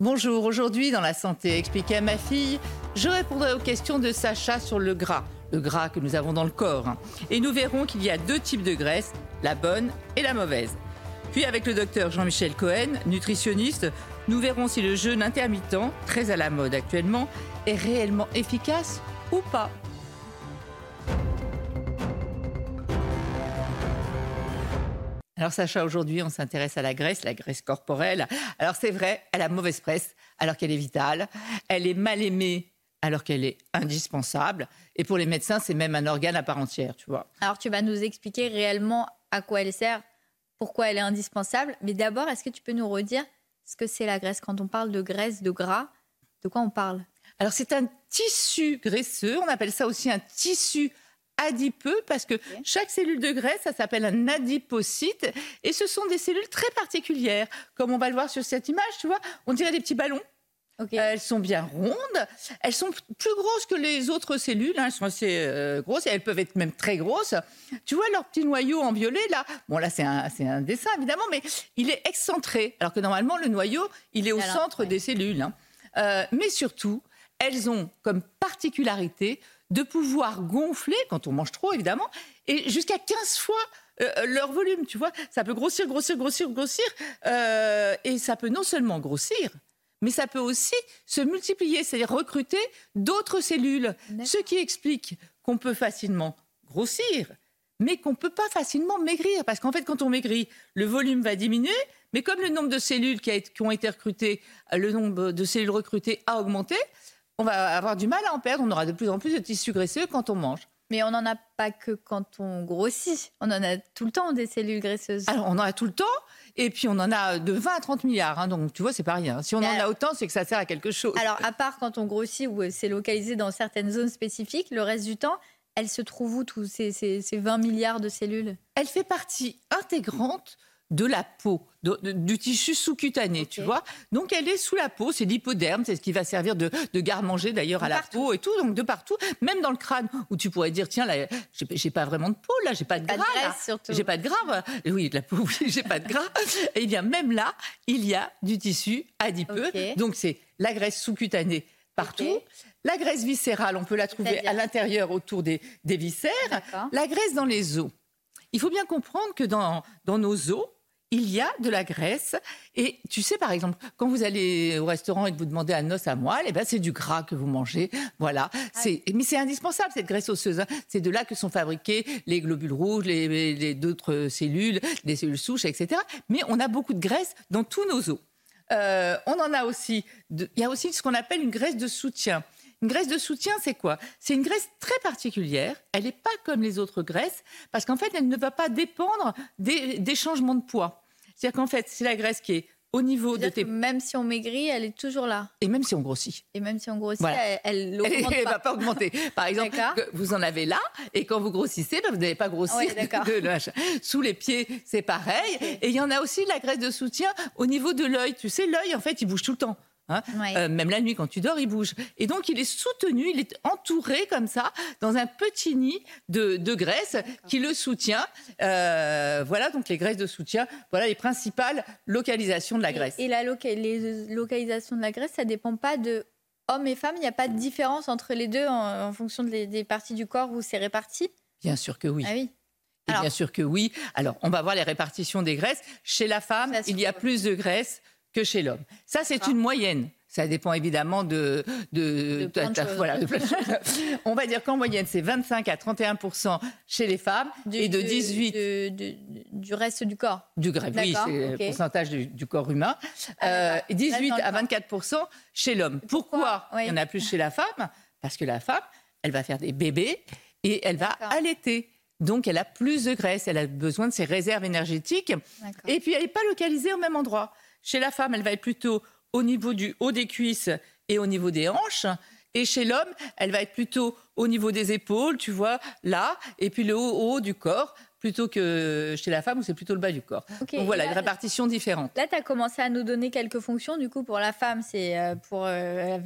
Bonjour, aujourd'hui dans la santé expliquée à ma fille, je répondrai aux questions de Sacha sur le gras, le gras que nous avons dans le corps. Et nous verrons qu'il y a deux types de graisse, la bonne et la mauvaise. Puis avec le docteur Jean-Michel Cohen, nutritionniste, nous verrons si le jeûne intermittent, très à la mode actuellement, est réellement efficace ou pas. Alors Sacha, aujourd'hui, on s'intéresse à la graisse, la graisse corporelle. Alors c'est vrai, elle a mauvaise presse alors qu'elle est vitale. Elle est mal aimée alors qu'elle est indispensable. Et pour les médecins, c'est même un organe à part entière, tu vois. Alors tu vas nous expliquer réellement à quoi elle sert, pourquoi elle est indispensable. Mais d'abord, est-ce que tu peux nous redire ce que c'est la graisse Quand on parle de graisse, de gras, de quoi on parle? Alors c'est un tissu graisseux, on appelle ça aussi un tissu adipeux parce que chaque cellule de graisse, ça s'appelle un adipocyte et ce sont des cellules très particulières. Comme on va le voir sur cette image, tu vois, on dirait des petits ballons. Elles sont bien rondes, elles sont plus grosses que les autres cellules, hein. elles sont assez euh, grosses et elles peuvent être même très grosses. Tu vois leur petit noyau en violet là? Bon là c'est un, un, dessin évidemment, mais il est excentré, alors que normalement le noyau il est au centre des cellules. Hein. Euh, mais surtout, elles ont comme particularité de pouvoir gonfler, quand on mange trop évidemment, et jusqu'à 15 fois euh, leur volume, tu vois. Ça peut grossir, grossir, grossir, grossir, euh, et ça peut non seulement grossir, mais ça peut aussi se multiplier, c'est-à-dire recruter d'autres cellules. Ce qui explique qu'on peut facilement grossir, mais qu'on ne peut pas facilement maigrir. Parce qu'en fait, quand on maigrit, le volume va diminuer, mais comme le nombre de cellules qui, qui ont été recrutées, le nombre de cellules recrutées a augmenté, on va avoir du mal à en perdre. On aura de plus en plus de tissus graisseux quand on mange. Mais on n'en a pas que quand on grossit. On en a tout le temps des cellules graisseuses. Alors, on en a tout le temps. Et puis, on en a de 20 à 30 milliards. Hein, donc, tu vois, c'est pas rien. Si on en a autant, c'est que ça sert à quelque chose. Alors, à part quand on grossit ou c'est localisé dans certaines zones spécifiques, le reste du temps, elle se trouve où, tous ces, ces 20 milliards de cellules? Elle fait partie intégrante de la peau, du tissu sous-cutané, tu vois. Donc elle est sous la peau, c'est l'hypoderme, c'est ce qui va servir de, garde-manger d'ailleurs à la peau et tout, donc de partout, même dans le crâne, où tu pourrais dire, tiens, là, j'ai pas vraiment de peau, là, j'ai pas de gras, j'ai pas de gras, oui, de la peau, oui, j'ai pas de gras. et bien même là, il y a du tissu adipeux, donc c'est la graisse sous-cutanée partout. La graisse viscérale, on peut la trouver à l'intérieur autour des, des viscères. La graisse dans les os. Il faut bien comprendre que dans, dans nos os, il y a de la graisse. Et tu sais, par exemple, quand vous allez au restaurant et que vous demandez un os à moelle, eh ben, c'est du gras que vous mangez. Voilà. C'est, mais c'est indispensable, cette graisse osseuse. Hein. C'est de là que sont fabriqués les globules rouges, les, d'autres cellules, les cellules souches, etc. Mais on a beaucoup de graisse dans tous nos os. Euh, on en a aussi. il y a aussi ce qu'on appelle une graisse de soutien. Une graisse de soutien, c'est quoi? C'est une graisse très particulière. Elle n'est pas comme les autres graisses parce qu'en fait, elle ne va pas dépendre des, changements de poids. C'est-à-dire qu'en fait, c'est la graisse qui est au niveau de tes... Même si on maigrit, elle est toujours là. Et même si on grossit. Et même si on grossit, elle ne va pas augmenter. Par exemple, vous en avez là, et quand vous grossissez, ben, vous n'avez pas grossi. Sous les pieds, c'est pareil. Et il y en a aussi la graisse de soutien au niveau de l'œil. Tu sais, l'œil, en fait, il bouge tout le temps. Hein. Euh, même la nuit, quand tu dors, il bouge. Et donc, il est soutenu, il est entouré comme ça, dans un petit nid de, graisse qui le soutient. Euh, voilà, donc les graisses de soutien, voilà les principales localisations de la graisse. Et, la les localisations de la graisse, ça dépend pas de hommes et femmes? Il n'y a pas de différence entre les deux en, fonction des parties du corps où c'est réparti? Bien sûr que oui. Ah oui. bien sûr que oui. Alors, on va voir les répartitions des graisses. Chez la femme, il y a plus de graisse que chez l'homme. Ça, c'est une moyenne. Ça dépend évidemment de, de, voilà, On va dire qu'en moyenne, c'est 25 à 31% chez les femmes et de 18 du reste du corps. Du grec, oui, c'est le pourcentage du, corps humain. Ah, euh, 18 à 24 chez l'homme. Pourquoi, il y en a plus chez la femme? Parce que la femme, elle va faire des bébés et elle va allaiter. Donc, elle a plus de graisse, elle a besoin de ses réserves énergétiques. Et puis, elle n'est pas localisée au même endroit. Chez la femme, elle va être plutôt au niveau du haut des cuisses et au niveau des hanches. Et chez l'homme, elle va être plutôt au niveau des épaules, tu vois, là, et puis le haut, du corps, plutôt que chez la femme où c'est plutôt le bas du corps. Donc voilà, une répartition différente. Là, tu as commencé à nous donner quelques fonctions. Du coup, pour la femme, c'est euh, pour euh,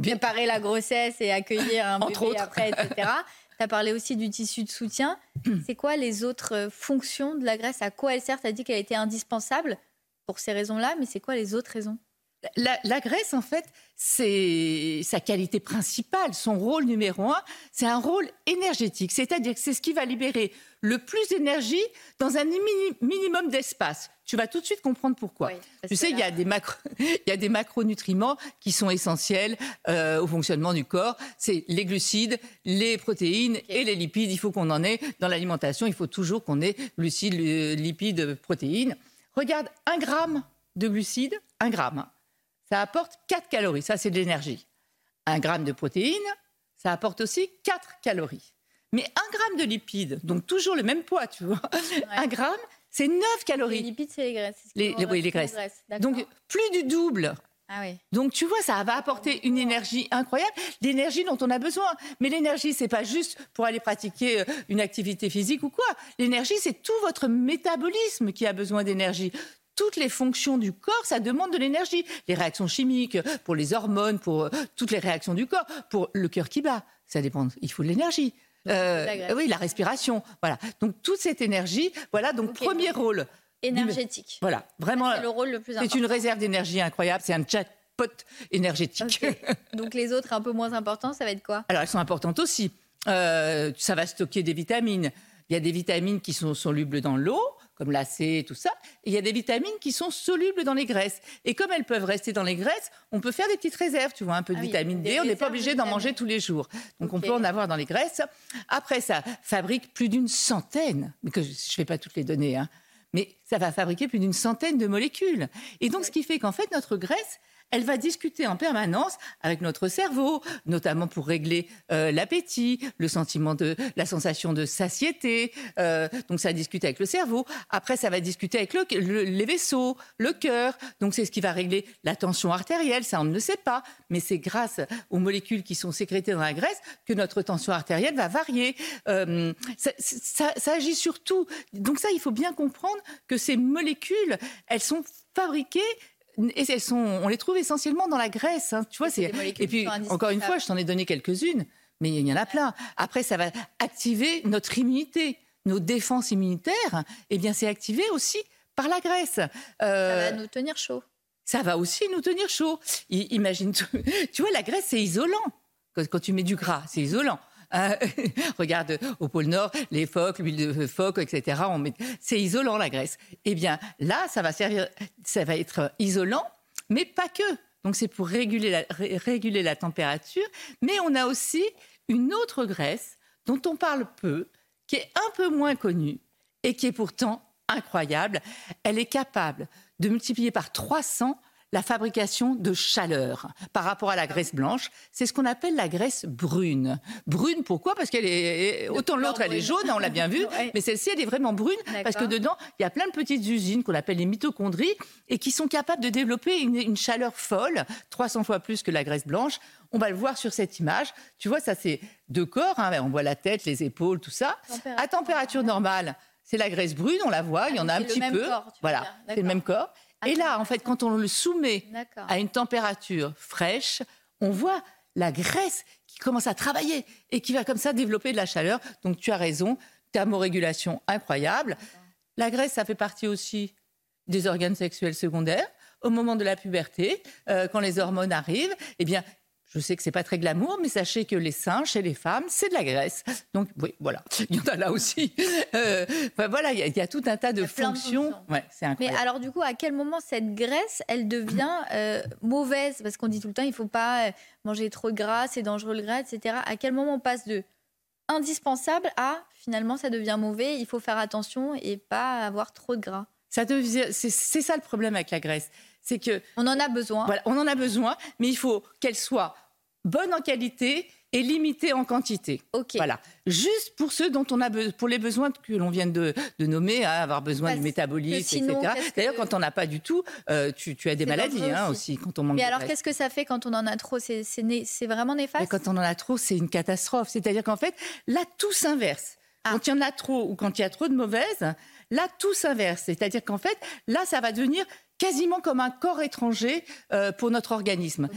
préparer la grossesse et accueillir un bébé après, etc. tu as parlé aussi du tissu de soutien. c'est quoi les autres fonctions de la graisse? À quoi elle sert? Tu as dit qu'elle était indispensable pour ces raisons-là, mais c'est quoi les autres raisons? La, graisse, en fait, c'est sa qualité principale, son rôle numéro un, c'est un rôle énergétique, c'est-à-dire que c'est ce qui va libérer le plus d'énergie dans un minimum d'espace. Tu vas tout de suite comprendre pourquoi. tu sais, il y, a des macro, il y a des macronutriments qui sont essentiels euh, au fonctionnement du corps. C'est les glucides, les protéines et les lipides. Il faut qu'on en ait dans l'alimentation. Il faut toujours qu'on ait glucides, lipides, protéines. Regarde, un gramme de glucides, un gramme ça apporte 4 calories. Ça, c'est de l'énergie. Un gramme de protéines, ça apporte aussi 4 calories. Mais un gramme de lipides, donc toujours le même poids, tu vois, un gramme, c'est 9 calories. Les lipides, c'est les graisses. Les, oui, les graisses. Donc, plus du double. Ah oui. Donc tu vois, ça va apporter une énergie incroyable, l'énergie dont on a besoin. Mais l'énergie, c'est pas juste pour aller pratiquer euh, une activité physique ou quoi. L'énergie, c'est tout votre métabolisme qui a besoin d'énergie toutes les fonctions du corps, ça demande de l'énergie. Les réactions chimiques, pour les hormones, pour euh, toutes les réactions du corps, pour le cœur qui bat, ça dépend. Il faut de l'énergie. Euh, oui, la respiration. Voilà. Donc toute cette énergie, voilà. Donc premier rôle énergétique. Voilà, vraiment. C'est le rôle le plus important. C'est une réserve d'énergie incroyable. C'est un jackpot énergétique. Donc les autres un peu moins importants, ça va être quoi? Alors elles sont importantes aussi. Euh, ça va stocker des vitamines. Il y a des vitamines qui sont solubles dans l'eau comme la C et tout ça. il y a des vitamines qui sont solubles dans les graisses. Et comme elles peuvent rester dans les graisses, on peut faire des petites réserves, tu vois, un peu de ah vitamine D. On n'est pas obligé d'en manger tous les jours. Donc on peut en avoir dans les graisses. Après, ça fabrique plus d'une centaine, mais que je ne fais pas toutes les données, hein, mais ça va fabriquer plus d'une centaine de molécules. Et donc, ce qui fait qu'en fait, notre graisse, elle va discuter en permanence avec notre cerveau, notamment pour régler euh, l'appétit, le sentiment de la sensation de satiété. Euh, donc ça discute avec le cerveau. Après, ça va discuter avec les vaisseaux, le cœur. Donc c'est ce qui va régler la tension artérielle. Ça, on ne le sait pas, mais c'est grâce aux molécules qui sont sécrétées dans la graisse que notre tension artérielle va varier. Euh, ça, ça agit sur tout. Donc ça, il faut bien comprendre que ces molécules, elles sont fabriquées et elles sont, on les trouve essentiellement dans la graisse. Hein. tu vois, c'est, et puis, encore une fois, je t'en ai donné quelques-unes, mais il y en a plein. Après, ça va activer notre immunité. Nos défenses immunitaires, eh bien, c'est activé aussi par la graisse. Euh, ça va nous tenir chaud. Ça va aussi nous tenir chaud. imagine, tu vois, la graisse, c'est isolant. quand tu mets du gras, c'est isolant. Hein, regarde au pôle Nord, les phoques, l'huile de phoque, etc. C'est isolant la graisse. Eh bien là, ça va servir, ça va être isolant, mais pas que. Donc c'est pour réguler la, réguler la température, mais on a aussi une autre graisse dont on parle peu, qui est un peu moins connue et qui est pourtant incroyable. Elle est capable de multiplier par 300 la fabrication de chaleur par rapport à la graisse blanche. C'est ce qu'on appelle la graisse brune. Brune, pourquoi? Parce qu'elle est autant l'autre, elle est jaune, on l'a bien vu, mais celle-ci, elle est vraiment brune parce que dedans, il y a plein de petites usines qu'on appelle les mitochondries et qui sont capables de développer une, chaleur folle, 300 fois plus que la graisse blanche. On va le voir sur cette image. Tu vois, ça c'est deux corps. Hein. On voit la tête, les épaules, tout ça. À température normale, c'est la graisse brune, on la voit. Il y en a un petit peu. voilà, c'est le même corps. Et là, en fait, quand on le soumet à une température fraîche, on voit la graisse qui commence à travailler et qui va comme ça développer de la chaleur. Donc tu as raison, thermorégulation incroyable. La graisse, ça fait partie aussi des organes sexuels secondaires. Au moment de la puberté, euh, quand les hormones arrivent, eh bien, je sais que c'est pas très glamour, mais sachez que les seins chez les femmes, c'est de la graisse. Donc oui, voilà, il y en a là aussi. Euh, voilà, il y, a tout un tas de fonctions. Ouais, c'est incroyable. Mais alors du coup, à quel moment cette graisse, elle devient euh, mauvaise? Parce qu'on dit tout le temps, il faut pas euh, manger trop de gras, c'est dangereux le gras, etc. À quel moment on passe de indispensable à finalement ça devient mauvais, il faut faire attention et pas avoir trop de gras? Ça devient, c'est ça le problème avec la graisse, c'est que on en a besoin. Voilà, on en a besoin, mais il faut qu'elle soit bonne en qualité et limité en quantité. Ok. Voilà. Juste pour ceux dont on a pour les besoins que l'on vient de, nommer, hein, avoir besoin du métabolisme, etc. D'ailleurs, quand on n'a pas du tout, euh, tu, as des maladies hein, aussi. quand on manque. Mais alors, qu'est-ce que ça fait quand on en a trop? C'est vraiment néfaste? quand on en a trop, c'est une catastrophe. C'est-à-dire qu'en fait, là, tout s'inverse. Ah. Quand il y en a trop ou quand il y a trop de mauvaises, là, tout s'inverse. C'est-à-dire qu'en fait, là, ça va devenir quasiment comme un corps étranger euh, pour notre organisme.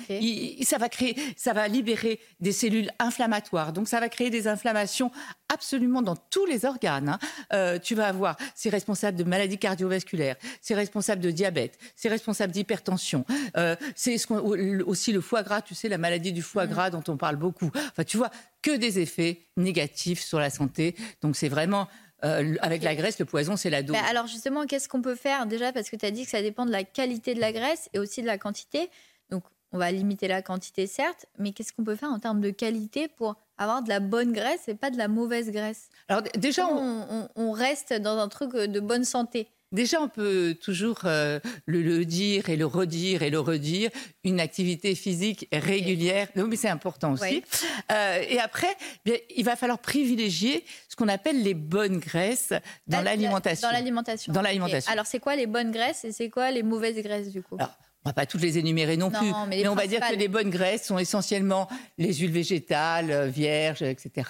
ça va créer, ça va libérer des cellules inflammatoires. Donc ça va créer des inflammations absolument dans tous les organes. Hein. Euh, tu vas avoir, c'est responsable de maladies cardiovasculaires, c'est responsable de diabète, c'est responsable d'hypertension, euh, c'est aussi le foie gras. Tu sais la maladie du foie mm. gras dont on parle beaucoup. Enfin tu vois que des effets négatifs sur la santé. Donc c'est vraiment euh, avec la graisse, le poison, c'est la dose. alors justement, qu'est-ce qu'on peut faire déjà? Parce que tu as dit que ça dépend de la qualité de la graisse et aussi de la quantité. Donc, on va limiter la quantité, certes, mais qu'est-ce qu'on peut faire en termes de qualité pour avoir de la bonne graisse et pas de la mauvaise graisse? Alors déjà, on reste dans un truc de bonne santé? Déjà, on peut toujours euh, le, dire et le redire et le redire. Une activité physique régulière, non, mais c'est important aussi. Euh, et après, bien, il va falloir privilégier ce qu'on appelle les bonnes graisses dans l'alimentation. Dans l'alimentation. Dans l'alimentation. Alors, c'est quoi les bonnes graisses et c'est quoi les mauvaises graisses du coup? Alors, on va pas toutes les énénumérer non, plus, mais, on va dire que les bonnes graisses sont essentiellement les huiles végétales, euh, vierges, etc.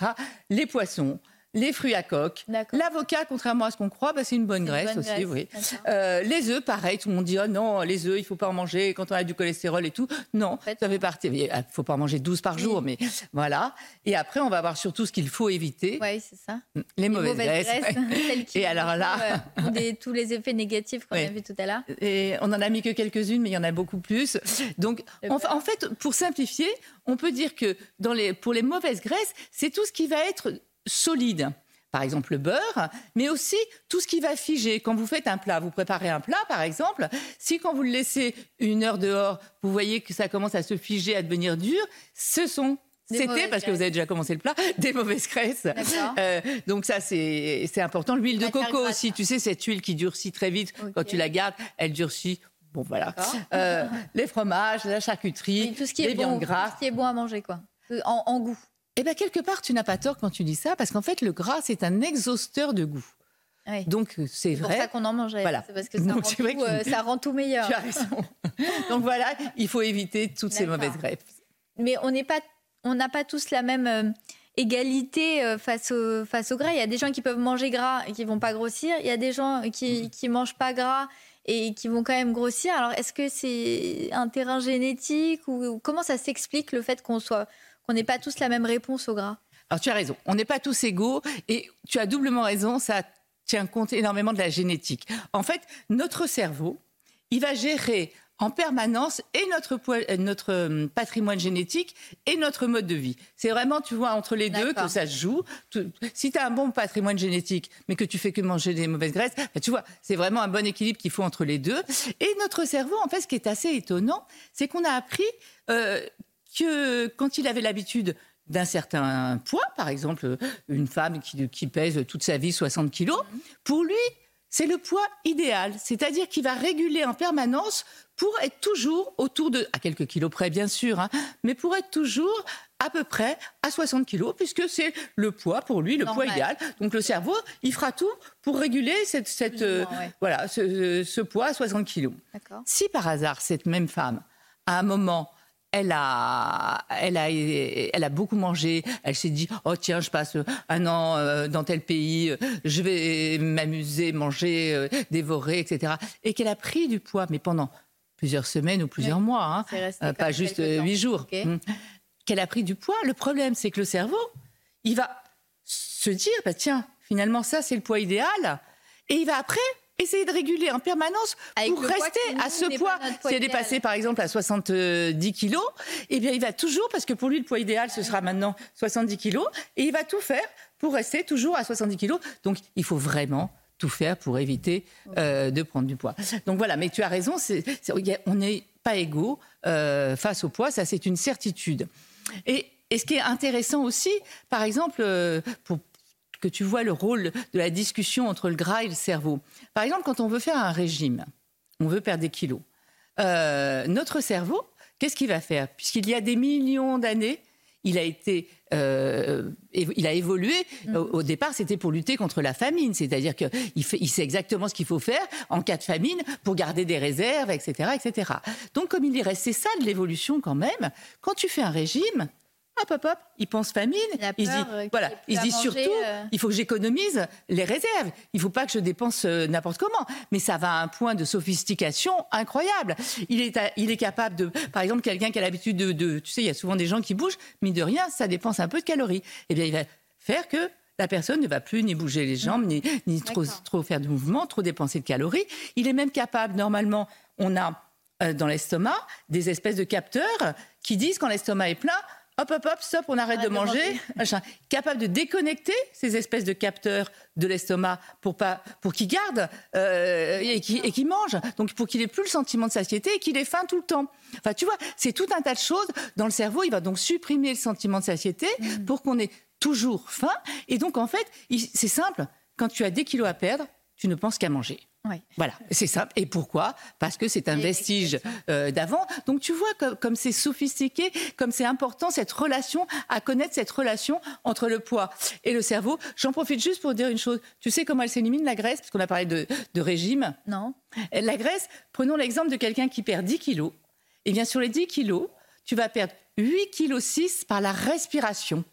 Les poissons, les fruits à coque. L'avocat, contrairement à ce qu'on croit, bah, c'est une bonne graisse aussi. Oui. Euh, les œufs, pareil, tout le monde dit oh non, les œufs, il faut pas en manger quand on a du cholestérol et tout. Non, ça fait partie. Il faut pas en manger 12 par jour, mais voilà. Et après, on va voir surtout ce qu'il faut éviter. Oui, c'est ça. Les, mauvaises, graisses. et alors là, tous les effets négatifs qu'on a vus tout à l'heure. Et on en a mis que quelques-unes, mais il y en a beaucoup plus. Donc, en, en, fait, pour simplifier, on peut dire que dans les, pour les mauvaises graisses, c'est tout ce qui va être solide par exemple le beurre, mais aussi tout ce qui va figer. Quand vous faites un plat, vous préparez un plat, par exemple, si quand vous le laissez une heure dehors, vous voyez que ça commence à se figer, à devenir dur, ce sont c'était, parce que vous avez déjà commencé le plat, des mauvaises graisses. Euh, donc ça, c'est important. L'huile de coco aussi, tu sais, cette huile qui durcit très vite. Quand tu la gardes, elle durcit Bon, voilà. Euh, les fromages, la charcuterie, tout ce qui les est bon, gras. Tout ce qui est bon à manger, quoi. en goût. Eh bien, quelque part, tu n'as pas tort quand tu dis ça, parce qu'en fait, le gras, c'est un exhausteur de goût. Donc, c'est vrai. C'est pour ça qu'on en mangeait. Voilà. C'est parce que ça, rend tout, euh, ça, rend tout, meilleur. Tu as raison. Donc voilà, il faut éviter toutes ces mauvaises greffes. Mais on n'est pas, on n'a pas tous la même euh, égalité euh, face au, face au gras. Il y a des gens qui peuvent manger gras et qui vont pas grossir. Il y a des gens qui, qui mangent pas gras et qui vont quand même grossir. Alors, est-ce que c'est un terrain génétique ou comment ça s'explique le fait qu'on soit qu'on n'ait pas tous la même réponse au gras Alors tu as raison, on n'est pas tous égaux et tu as doublement raison, ça tient compte énormément de la génétique. En fait, notre cerveau, il va gérer en permanence et notre, euh, notre euh, patrimoine génétique et notre mode de vie. C'est vraiment, tu vois, entre les deux que ça se joue. Si tu as un bon patrimoine génétique, mais que tu fais que manger des mauvaises graisses, bah, tu vois, c'est vraiment un bon équilibre qu'il faut entre les deux. Et notre cerveau, en fait, ce qui est assez étonnant, c'est qu'on a appris euh, que quand il avait l'habitude d'un certain poids, par exemple une femme qui, pèse toute sa vie 60 kilos, pour lui, c'est le poids idéal, c'est-à-dire qu'il va réguler en permanence pour être toujours autour de, à quelques kilos près bien sûr, hein, mais pour être toujours à peu près à 60 kilos, puisque c'est le poids pour lui, le poids idéal. Donc le cerveau, il fera tout pour réguler cette, cette euh, voilà, ce, ce, poids à 60 kilos. Si par hasard, cette même femme, à un moment, elle a, elle a, elle a beaucoup mangé. Elle s'est dit, oh tiens, je passe un an euh, dans tel pays, je vais m'amuser, manger, euh, dévorer, etc. Et qu'elle a pris du poids, mais pendant plusieurs semaines ou plusieurs mois, hein, euh, pas juste huit jours. Hum. Qu'elle a pris du poids. Le problème, c'est que le cerveau, il va se dire, bah, tiens, finalement, ça, c'est le poids idéal. Et il va après essayer de réguler en permanence pour rester à ce poids. Si elle est passée par exemple à 70 kilos, eh bien il va toujours, parce que pour lui le poids idéal ce sera maintenant 70 kilos, et il va tout faire pour rester toujours à 70 kilos. Donc il faut vraiment tout faire pour éviter euh, de prendre du poids. Donc voilà, mais tu as raison, on n'est pas égaux euh, face au poids, ça c'est une certitude. Et, et, ce qui est intéressant aussi, par exemple, euh, pour, que tu vois le rôle de la discussion entre le gras et le cerveau. Par exemple, quand on veut faire un régime, on veut perdre des kilos. Euh, notre cerveau, qu'est-ce qu'il va faire? Puisqu'il y a des millions d'années, il a été, euh, il a évolué. Mm. Au, départ, c'était pour lutter contre la famine, c'est-à-dire qu'il il sait exactement ce qu'il faut faire en cas de famine pour garder des réserves, etc., etc. Donc, comme il est resté ça de l'évolution quand même, quand tu fais un régime, hop, hop, hop, il pense famine. il dit, euh, voilà, il dit surtout, euh. il faut que j'économise les réserves. Il ne faut pas que je dépense euh, n'importe comment. Mais ça va à un point de sophistication incroyable. Il est, il est capable de, par exemple, quelqu'un qui a l'habitude de, tu sais, il y a souvent des gens qui bougent, mais de rien, ça dépense un peu de calories. Eh bien, il va faire que la personne ne va plus ni bouger les jambes, ni, ni trop, trop faire de mouvements, trop dépenser de calories. Il est même capable, normalement, on a dans l'estomac des espèces de capteurs qui disent quand l'estomac est plein, hop, hop, hop, stop, on arrête de manger, capable de déconnecter ces espèces de capteurs de l'estomac pour pas, pour qu'il garde euh, et qu'il mange, donc pour qu'il ait plus le sentiment de satiété et qu'il ait faim tout le temps. Enfin, tu vois, c'est tout un tas de choses dans le cerveau. Il va donc supprimer le sentiment de satiété mm. pour qu'on ait toujours faim. Et donc, en fait, c'est simple. Quand tu as des kilos à perdre, tu ne penses qu'à manger. Voilà, c'est ça. Et pourquoi? Parce que c'est un vestige euh, d'avant. Donc tu vois comme c'est sophistiqué, comme c'est important cette relation, à connaître cette relation entre le poids et le cerveau. J'en profite juste pour dire une chose. Tu sais comment elle s'élimine la graisse? Parce qu'on a parlé de, régime. Non. La graisse, prenons l'exemple de quelqu'un qui perd 10 kilos. Et eh bien sur les 10 kilos, tu vas perdre 8 kg 6 par la respiration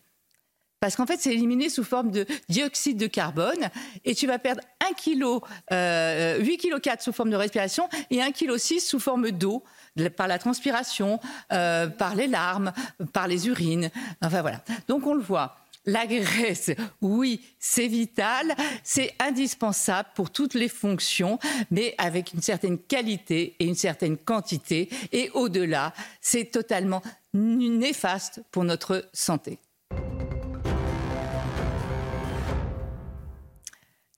parce qu'en fait, c'est éliminé sous forme de dioxyde de carbone, et tu vas perdre 1 kg, euh, 8 kg 4 sous forme de respiration, et 1 kg 6 sous forme d'eau, par la transpiration, euh, par les larmes, par les urines. Enfin voilà. Donc on le voit. La graisse, oui, c'est vital, c'est indispensable pour toutes les fonctions, mais avec une certaine qualité et une certaine quantité. Et au-delà, c'est totalement néfaste pour notre santé.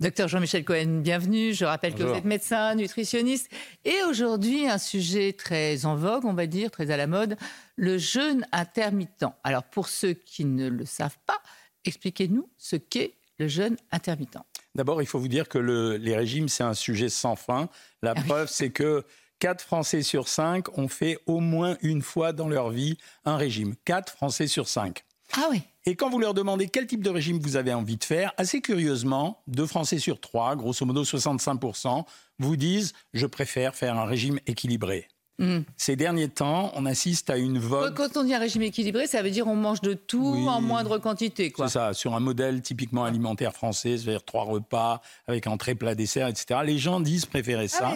Docteur Jean-Michel Cohen, bienvenue. Je rappelle que vous êtes médecin, nutritionniste. Et aujourd'hui, un sujet très en vogue, on va dire, très à la mode, le jeûne intermittent. Alors, pour ceux qui ne le savent pas, expliquez-nous ce qu'est le jeûne intermittent. D'abord, il faut vous dire que les régimes, c'est un sujet sans fin. La ah preuve, c'est que 4 Français sur 5 ont fait au moins une fois dans leur vie un régime. 4 Français sur 5. Ah oui. Et quand vous leur demandez quel type de régime vous avez envie de faire, assez curieusement, deux Français sur trois, grosso modo 65%, vous disent je préfère faire un régime équilibré. Hmm. Ces derniers temps, on assiste à une vogue. Quand on dit un régime équilibré, ça veut dire on mange de tout en moindre quantité. C'est ça, sur un modèle typiquement alimentaire français, c'est-à-dire trois repas avec entrée, plat, dessert, etc. Les gens disent préférer ah ça.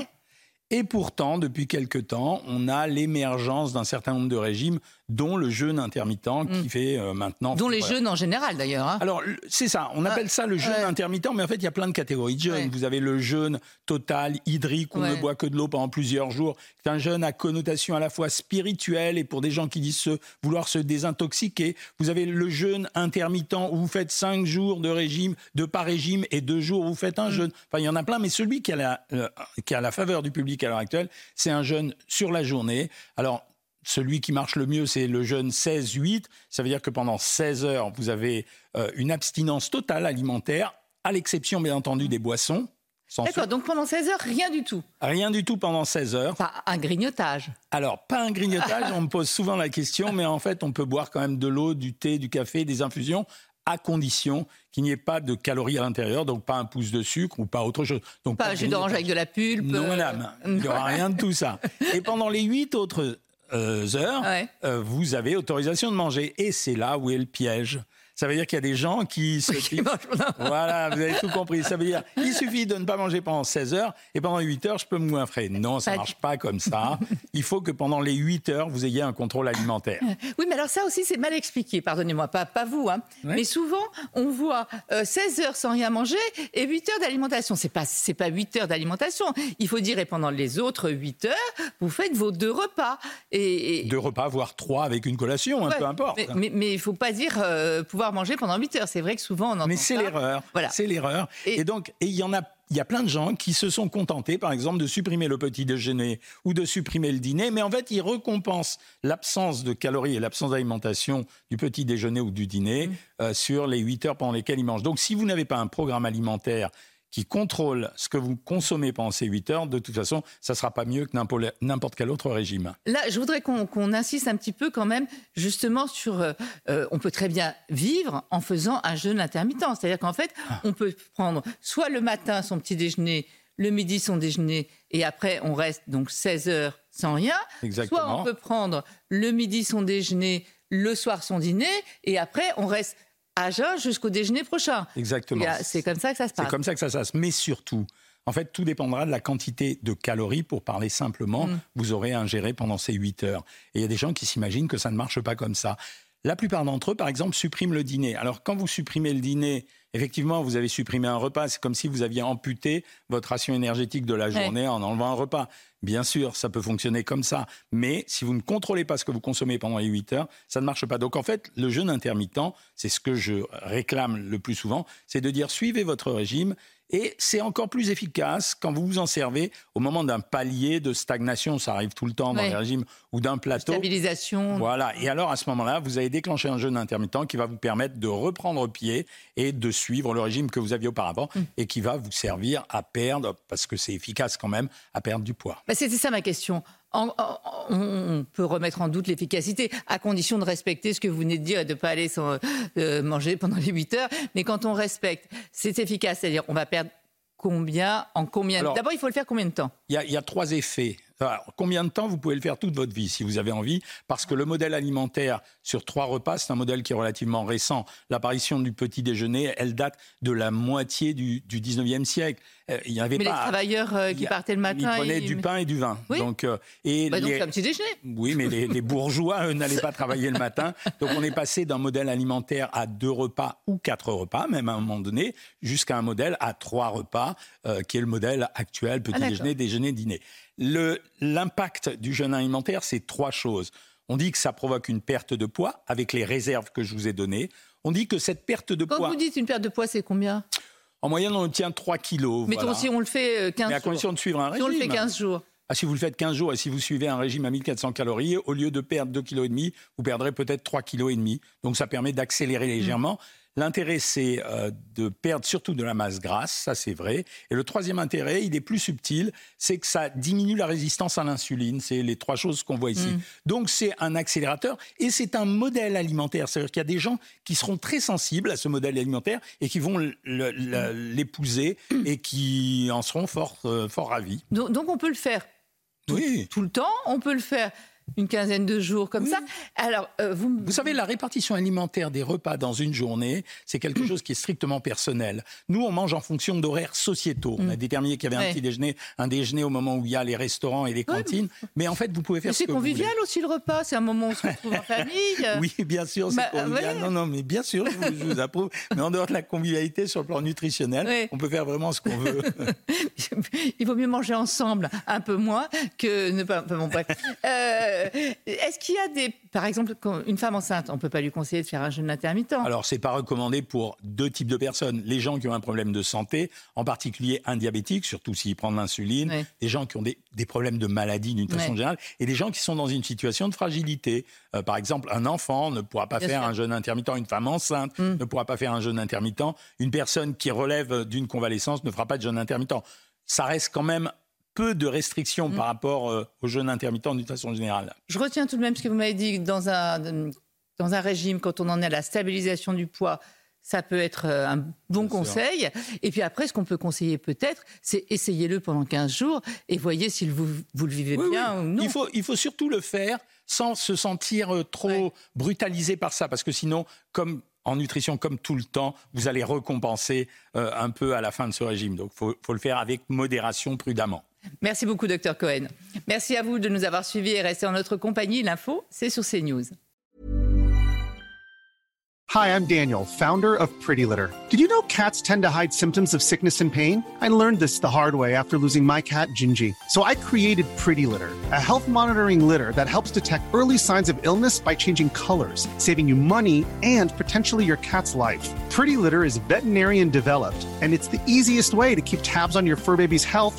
Et pourtant, depuis quelque temps, on a l'émergence d'un certain nombre de régimes dont le jeûne intermittent qui mm. fait euh, maintenant. Dont les jeûnes en général d'ailleurs. Hein. Alors c'est ça, on appelle ça le jeûne intermittent, mais en fait il y a plein de catégories de jeûne. Vous avez le jeûne total, hydrique, où on ne boit que de l'eau pendant plusieurs jours. C'est un jeûne à connotation à la fois spirituelle et pour des gens qui disent se, vouloir se désintoxiquer. Vous avez le jeûne intermittent où vous faites cinq jours de régime, de pas régime, et deux jours où vous faites un mm. jeûne. Enfin il y en a plein, mais celui qui a la, euh, qui a la faveur du public à l'heure actuelle, c'est un jeûne sur la journée. Alors celui qui marche le mieux, c'est le jeûne 16-8. Ça veut dire que pendant 16 heures, vous avez euh, une abstinence totale alimentaire, à l'exception, bien entendu, des boissons. D'accord, donc pendant 16 heures, rien du tout Rien du tout pendant 16 heures. Pas un grignotage Alors, pas un grignotage, on me pose souvent la question, mais en fait, on peut boire quand même de l'eau, du thé, du café, des infusions, à condition qu'il n'y ait pas de calories à l'intérieur, donc pas un pouce de sucre ou pas autre chose. Donc, pas un jus d'orange avec de la pulpe Non, madame, il n'y aura rien de tout ça. Et pendant les 8 autres euh, heures, euh, vous avez autorisation de manger. Et c'est là où est le piège. Ça veut dire qu'il y a des gens qui se Voilà, vous avez tout compris. Ça veut dire il suffit de ne pas manger pendant 16 heures et pendant 8 heures, je peux me goinfrer. Non, ça ne marche pas comme ça. Il faut que pendant les 8 heures, vous ayez un contrôle alimentaire. Oui, mais alors ça aussi, c'est mal expliqué, pardonnez-moi, pas, pas vous. Hein. Mais souvent, on voit 16 euh, heures sans rien manger et 8 heures d'alimentation. Ce n'est pas, pas 8 heures d'alimentation. Il faut dire, et pendant les autres 8 heures, vous faites vos deux repas. Et, Deux repas, voire trois avec une collation, peu importe. Mais il ne faut pas dire euh, pouvoir manger pendant 8 heures. C'est vrai que souvent on entend Mais c'est l'erreur. Voilà. C'est l'erreur. Et, donc, il y en a il y a plein de gens qui se sont contentés, par exemple, de supprimer le petit déjeuner ou de supprimer le dîner, mais en fait, ils récompensent l'absence de calories et l'absence d'alimentation du petit déjeuner ou du dîner mmh. euh, sur les 8 heures pendant lesquelles ils mangent. Donc, si vous n'avez pas un programme alimentaire qui contrôle ce que vous consommez pendant ces 8 heures, de toute façon, ça ne sera pas mieux que n'importe quel autre régime. Là, je voudrais qu'on insiste un petit peu quand même justement sur... Euh, euh, on peut très bien vivre en faisant un jeûne intermittent. C'est-à-dire qu'en fait, ah. on peut prendre soit le matin son petit déjeuner, le midi son déjeuner, et après on reste donc 16 heures sans rien. Exactement. Soit on peut prendre le midi son déjeuner, le soir son dîner, et après on reste jusqu'au déjeuner prochain. Exactement. C'est comme ça que ça se passe. C'est comme ça que ça se passe. Mais surtout, en fait, tout dépendra de la quantité de calories, pour parler simplement, mm. vous aurez ingéré pendant ces 8 heures. Et il y a des gens qui s'imaginent que ça ne marche pas comme ça. La plupart d'entre eux, par exemple, suppriment le dîner. Alors, quand vous supprimez le dîner, effectivement, vous avez supprimé un repas. C'est comme si vous aviez amputé votre ration énergétique de la journée en enlevant un repas. Bien sûr, ça peut fonctionner comme ça. Mais si vous ne contrôlez pas ce que vous consommez pendant les 8 heures, ça ne marche pas. Donc, en fait, le jeûne intermittent, c'est ce que je réclame le plus souvent, c'est de dire suivez votre régime et c'est encore plus efficace quand vous vous en servez au moment d'un palier de stagnation, ça arrive tout le temps dans les régimes, ou d'un plateau. Stabilisation. Voilà. Et alors, à ce moment-là, vous allez déclencher un jeûne intermittent qui va vous permettre de reprendre pied et de suivre le régime que vous aviez auparavant mm. et qui va vous servir à perdre, parce que c'est efficace quand même, à perdre du poids. Bah, C'était ça ma question on peut remettre en doute l'efficacité, à condition de respecter ce que vous venez de dire et de ne pas aller sans, euh, manger pendant les 8 heures. Mais quand on respecte, c'est efficace. C'est-à-dire, on va perdre combien, en combien D'abord, il faut le faire combien de temps? il y, a, trois effets. combien de temps vous pouvez le faire toute votre vie si vous avez envie? Parce que le modèle alimentaire sur trois repas, c'est un modèle qui est relativement récent. L'apparition du petit déjeuner, elle date de la moitié du, du 19e siècle. Euh, il y avait Mais les travailleurs euh, qui partaient le matin. Ils prenaient du pain et du vin. Oui. Donc, euh, et bah, un petit déjeuner. Oui, mais les, bourgeois, eux, n'allaient pas travailler le matin. Donc on est passé d'un modèle alimentaire à deux repas ou quatre repas, même à un moment donné, jusqu'à un modèle à trois repas, qui est le modèle actuel, petit ah, déjeuner, déjeuner, dîner. L'impact du jeûne alimentaire, c'est trois choses. On dit que ça provoque une perte de poids avec les réserves que je vous ai données. On dit que cette perte de poids. Quand vous dites une perte de poids, c'est combien? En moyenne, on obtient 3 kilos. Mais si on le fait 15 euh, jours. à condition de suivre un régime. Si on le fait 15 jours. Ah, si vous le faites 15 jours et si vous suivez un régime à 1400 calories, au lieu de perdre 2,5 kg, vous perdrez peut-être 3,5 kg. Donc ça permet d'accélérer légèrement. L'intérêt, c'est euh, de perdre surtout de la masse grasse, ça c'est vrai. Et le troisième intérêt, il est plus subtil, c'est que ça diminue la résistance à l'insuline. C'est les trois choses qu'on voit ici. Mm. Donc c'est un accélérateur et c'est un modèle alimentaire. C'est-à-dire qu'il y a des gens qui seront très sensibles à ce modèle alimentaire et qui vont l'épouser et qui en seront fort, euh, fort ravis. Donc, on peut le faire oui. tout le temps, on peut le faire une quinzaine de jours comme ça. Alors, euh, vous... vous savez, la répartition alimentaire des repas dans une journée, c'est quelque chose qui est strictement personnel. Nous, on mange en fonction d'horaires sociétaux. On a mm. déterminé qu'il y avait un petit déjeuner, un déjeuner au moment où il y a les restaurants et les cantines. Mais en fait, vous pouvez faire ce que vous voulez. C'est convivial aussi le repas. C'est un moment où on se retrouve en famille. Oui, bien sûr, c'est bah, convivial. Non, non, mais bien sûr, je vous, approuve. Mais en dehors de la convivialité sur le plan nutritionnel, on peut faire vraiment ce qu'on veut. il vaut mieux manger ensemble, un peu moins que ne pas. bon, bref. Euh, est-ce qu'il y a des, par exemple, une femme enceinte, on ne peut pas lui conseiller de faire un jeûne intermittent? Alors, c'est pas recommandé pour deux types de personnes. Les gens qui ont un problème de santé, en particulier un diabétique, surtout s'il prend de l'insuline, des gens qui ont des, problèmes de maladie d'une façon générale, et des gens qui sont dans une situation de fragilité. Euh, par exemple, un enfant ne pourra pas faire un jeûne intermittent, une femme enceinte hmm. ne pourra pas faire un jeûne intermittent, une personne qui relève d'une convalescence ne fera pas de jeûne intermittent. Ça reste quand même peu de restrictions par mm. rapport euh, aux jeunes intermittents d'une façon générale. Je retiens tout de même ce que vous m'avez dit dans un, dans un régime, quand on en est à la stabilisation du poids, ça peut être euh, un bon conseil. Et puis après, ce qu'on peut conseiller peut-être, c'est essayez-le pendant 15 jours et voyez si vous, vous le vivez bien ou non. Il faut, il faut surtout le faire sans se sentir euh, trop brutalisé par ça, parce que sinon, comme en nutrition, comme tout le temps, vous allez récompenser un peu à la fin de ce régime. Donc, il faut, faut le faire avec modération, prudemment. Merci beaucoup, Dr Cohen. Merci à vous de nous avoir suivis et rester en notre compagnie. L'info, c'est sur CNews. Hi, I'm Daniel, founder of Pretty Litter. Did you know cats tend to hide symptoms of sickness and pain? I learned this the hard way after losing my cat, Gingy. So I created Pretty Litter, a health monitoring litter that helps detect early signs of illness by changing colors, saving you money and potentially your cat's life. Pretty Litter is veterinarian developed, and it's the easiest way to keep tabs on your fur baby's health